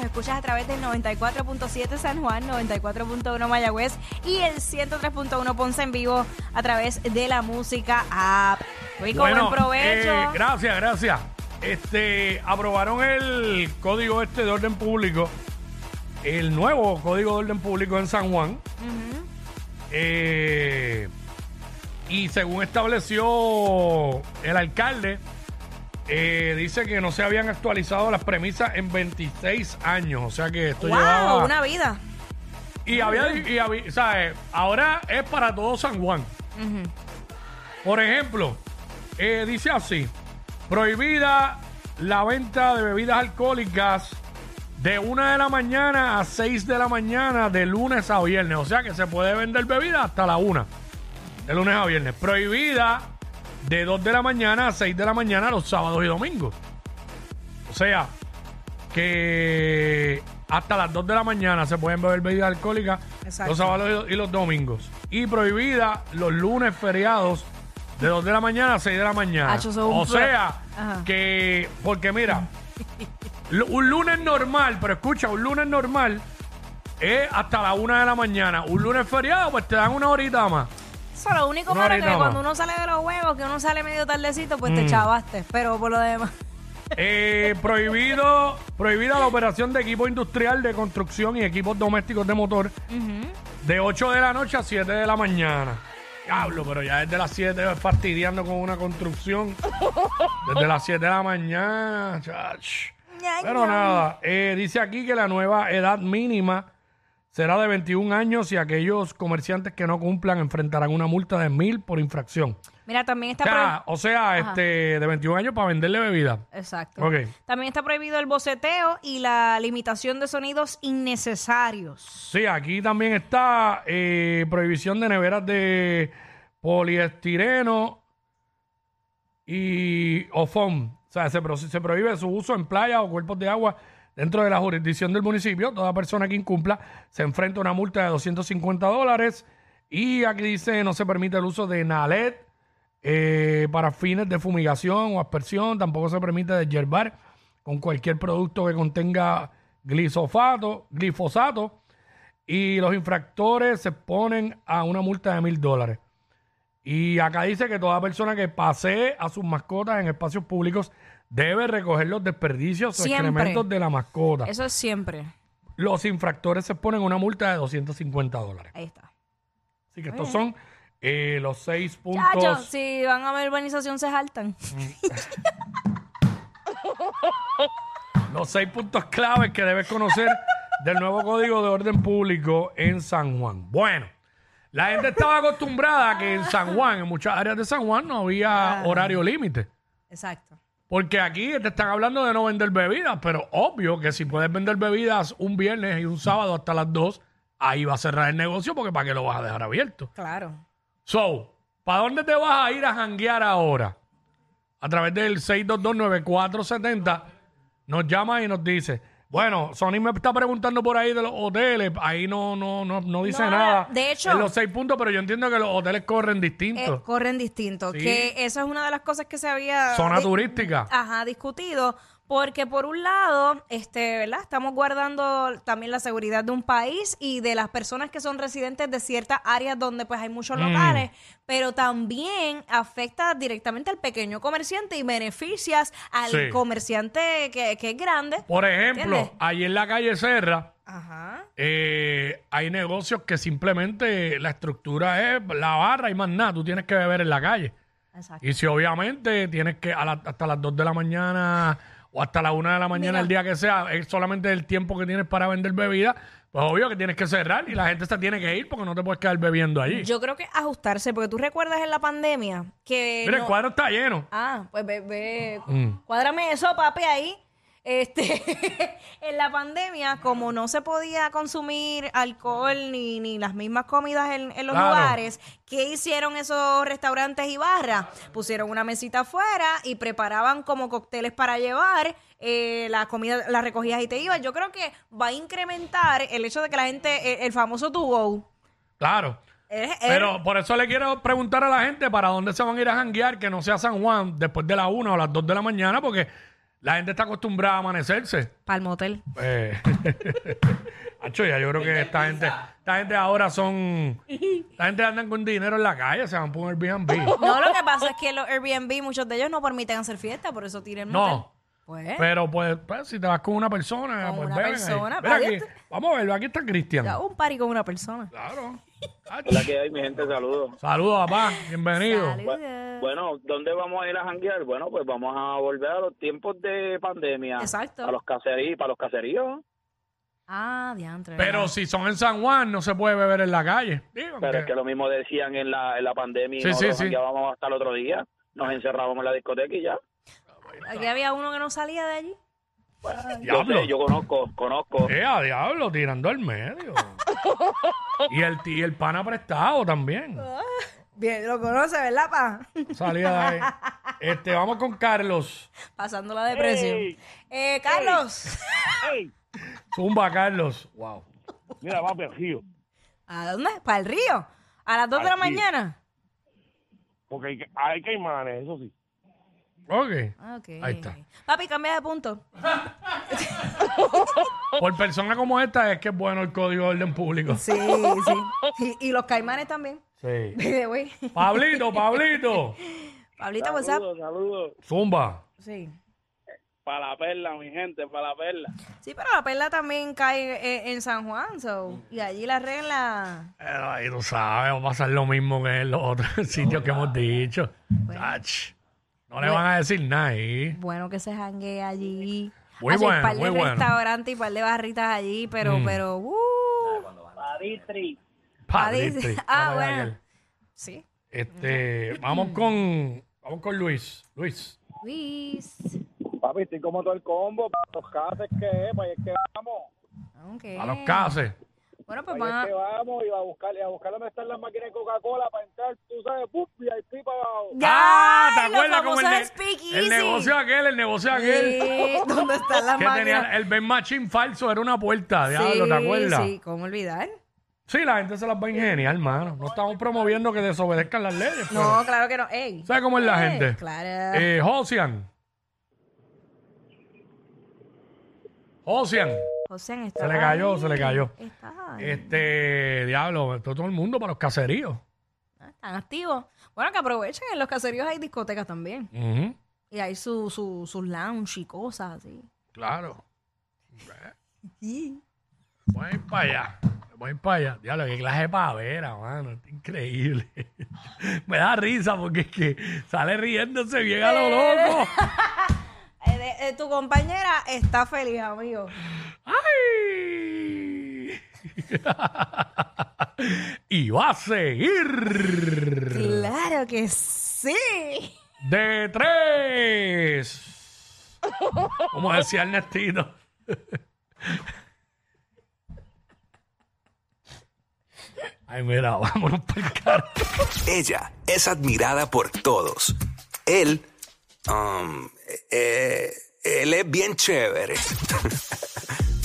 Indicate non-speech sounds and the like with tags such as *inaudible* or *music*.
nos escuchas a través del 94.7 San Juan, 94.1 Mayagüez y el 103.1 Ponce en vivo a través de la música app. Rico, buen provecho. eh, gracias, gracias. Este, aprobaron el código este de orden público, el nuevo código de orden público en San Juan. Eh, y según estableció el alcalde, eh, dice que no se habían actualizado las premisas en 26 años. O sea que esto Wow, llevaba... una vida. Y había, y había- ¿sabes? Ahora es para todo San Juan. Por ejemplo, eh, dice así: prohibida la venta de bebidas alcohólicas de 1 de la mañana a 6 de la mañana de lunes a viernes. O sea que se puede vender bebida hasta la 1 de lunes a viernes. Prohibida de 2 de la mañana a 6 de la mañana los sábados y domingos. O sea que hasta las 2 de la mañana se pueden beber bebidas alcohólicas Exacto. los sábados y los- domingos. Y prohibida los lunes feriados de 2 de la mañana a 6 de la mañana. O sea Ajá. que, porque mira, un lunes normal, pero escucha, un lunes normal es hasta la 1 de la mañana. Un lunes feriado, pues te dan una horita más. Eso lo único Una malo es que horita más. cuando uno sale de los huevos, que uno sale medio tardecito, pues Mm. te chavaste. Pero por lo demás. *laughs* Eh, prohibido, prohibida la operación de equipo industrial de construcción y equipos domésticos de motor de 8 de la noche a 7 de la mañana. Diablo, pero ya desde las 7 fastidiando con una construcción. Desde las 7 de la mañana, chach. Ña, Pero ña. nada, eh, dice aquí que la nueva edad mínima será de 21 años y aquellos comerciantes que no cumplan enfrentarán una multa de mil por infracción. Mira, también está O sea, prohibido. o sea, este, de 21 años para venderle bebida. Exacto. Ok. También está prohibido el boceteo y la limitación de sonidos innecesarios. Sí, aquí también está eh, prohibición de neveras de poliestireno y o foam. O sea, se, pro- se prohíbe su uso en playas o cuerpos de agua dentro de la jurisdicción del municipio. Toda persona que incumpla se enfrenta a una multa de 250 dólares. Y aquí dice no se permite el uso de nalet eh, para fines de fumigación o aspersión. Tampoco se permite deshiervar con cualquier producto que contenga glisofato, glifosato. Y los infractores se ponen a una multa de mil dólares. Y acá dice que toda persona que pasee a sus mascotas en espacios públicos debe recoger los desperdicios o Siempre. excrementos de la mascota. Eso es siempre. Los infractores se ponen una multa de 250 dólares. Ahí está. Así que estos son eh, los seis puntos. Chacho, si van a ver urbanización se jaltan. *laughs* Los seis puntos claves que debes conocer del nuevo código de orden público en San Juan. Bueno, la gente estaba acostumbrada a que en San Juan, en muchas áreas de San Juan, no había horario límite. Exacto. Porque aquí te están hablando de no vender bebidas, pero obvio que si puedes vender bebidas un viernes y un sábado hasta las 2, ahí va a cerrar el negocio porque ¿para qué lo vas a dejar abierto? Claro. So, ¿para dónde te vas a ir a janguear ahora? A través del 6229470 nos llama y nos dice, bueno, Sony me está preguntando por ahí de los hoteles, ahí no no no, no dice No, nada. de hecho- en los seis puntos, pero yo entiendo que los hoteles corren Eh, distintos. corren distinto. Sí. Que eso es una de las cosas que se había. Zona di- turística. Ajá, discutido. Porque por un lado, este, ¿verdad? Estamos guardando también la seguridad de un país y de las personas que son residentes de ciertas áreas donde pues hay muchos Mm. locales, pero también afecta directamente al pequeño comerciante y beneficias al Sí. comerciante que, que es grande. Por ejemplo, ¿Entiendes? ahí en la calle Serra Ajá. eh, hay negocios que simplemente la estructura es la barra y más nada, tú tienes que beber en la calle. Exacto. Y si obviamente tienes que a la- hasta las 2 de la mañana o hasta la 1 de la mañana, Mira. el día que sea, es solamente el tiempo que tienes para vender bebida, pues obvio que tienes que cerrar y la gente se tiene que ir porque no te puedes quedar bebiendo allí. Yo creo que ajustarse, porque tú recuerdas en la pandemia que. Mira, el cuadro está lleno. Ah, pues ve, ve, Mm. cuádrame eso, papi, ahí. Este, *laughs* en la pandemia, como no se podía consumir alcohol ni, ni las mismas comidas en, en los Claro. lugares, ¿qué hicieron esos restaurantes y barras? Pusieron una mesita afuera y preparaban como cócteles para llevar. eh, la comida la recogías y te ibas. Yo creo que va a incrementar el hecho de que la gente, el, el famoso to go. Claro. es- es- Pero por eso le quiero preguntar a la gente para dónde se van a ir a janguear, que no sea San Juan después de la 1 o las 2 de la mañana, porque La gente está acostumbrada a amanecerse. Para el motel. Eh, *laughs* Acho, ya yo creo que esta gente, esta gente ahora son, esta gente andan con dinero en la calle, se van por un Airbnb. No, lo que pasa es que los Airbnb, muchos de ellos no permiten hacer fiesta, por eso tienen motel. No. Pues, Pero pues, pues, si te vas con una persona, Con pues una beben ahí. persona, Mira pa' aquí, esto. vamos a verlo, aquí está Cristian. ya un party con una persona. Claro. *laughs* Hola, que hay, mi gente? Saludos. Saludos, papá, bienvenido. Saludos. Bueno, ¿dónde vamos a ir a janguear? Bueno, pues vamos a volver a los tiempos de pandemia. Exacto. A los caseríos, para los caseríos. Ah, diantre. Pero ¿verdad? si son en San Juan, no se puede beber en la calle. Digo, Pero que- es que lo mismo decían en la, en la pandemia y Sí, sí, nosotros sí. jangueábamos hasta el otro día. Nos encerrábamos en la discoteca y ya. Aquí había uno que no salía de allí. Yo Diablo. sé, yo conozco, conozco. Eh, a diablo, tirando al medio. *laughs* y el y el pana prestado también. Bien, lo conoce, ¿verdad, pa? Salida de ahí. *laughs* Este, vamos con Carlos. Pasando la depresión. Eh, Carlos. ¡Ey! Zumba, Carlos. Wow. Mira, va el río. ¿A dónde? ¿Para el río? ¿A las 2 de la mañana? Porque hay, que- hay caimanes, eso sí. Ok. Ok. Ahí está. Papi, cambia de punto. *laughs* Por persona como esta es que es bueno el código de orden público. Sí, sí. Y, y los caimanes también. Sí. Güey. Pablito, Pablito. *laughs* Pablito, WhatsApp. Saludos, saludos. Zumba. Sí. Para la perla, mi gente, para la perla. Sí, pero la perla también cae eh, en San Juan, so, y allí la regla. Pero ahí tú sabes, va a pasar lo mismo que en los otros *laughs* sitios que hemos dicho. Ach, no le van a decir nada ahí. Bueno que se jangue allí. Muy Hace bueno, un par de muy bueno. restaurantes y par de barritas allí, pero, Mm. pero, uh, Padre, dice- este, ah, dale, bueno. Daniel. sí. Este, vamos con, vamos con Luis. Luis. Luis. Papi, estoy como todo el combo. Para los cases que es, para allá es que vamos. Ok. A los cases. Bueno, pues van que vamos y a buscar, y a buscar dónde están las máquinas de Coca-Cola para entrar, tú sabes, ¡puf! VIP para abajo. ah, ¿te ¡Ay, los acuerdas como el, ne- el negocio aquel, el negocio aquel? Sí, *laughs* ¿Dónde están las Que máquinas? tenía el Ben Machine falso, era una puerta, diablo, ¿te acuerdas? Sí, ¿cómo olvidar? Sí, la gente se las va a ingeniar, hermano. No estamos promoviendo que desobedezcan las leyes. pero- No, claro que no. Ey. ¿Sabes cómo es la Eh, gente? Claro. Eh, Josian. Josian. José está Se le cayó, ahí. se le cayó. Está ahí. Este, diablo, todo, todo el mundo para los caseríos. Ah, Están activos. Bueno, que aprovechen. En los caseríos hay discotecas también. Y hay su, su, sus lounge y cosas así. Claro. *laughs* Sí. Voy a ir para allá. Voy a ir para allá. Diablo, qué clase de pavera, mano. Increíble. *laughs* Me da risa porque es que sale riéndose bien a lo loco. *laughs* Eh, eh, tu compañera está feliz, amigo. ¡Ay! *laughs* y va a seguir. Claro que sí. De tres. Como decía Ernestino. Ay, mira, vámonos por el carro. Ella es admirada por todos. Él, um, eh, él es bien chévere. *laughs*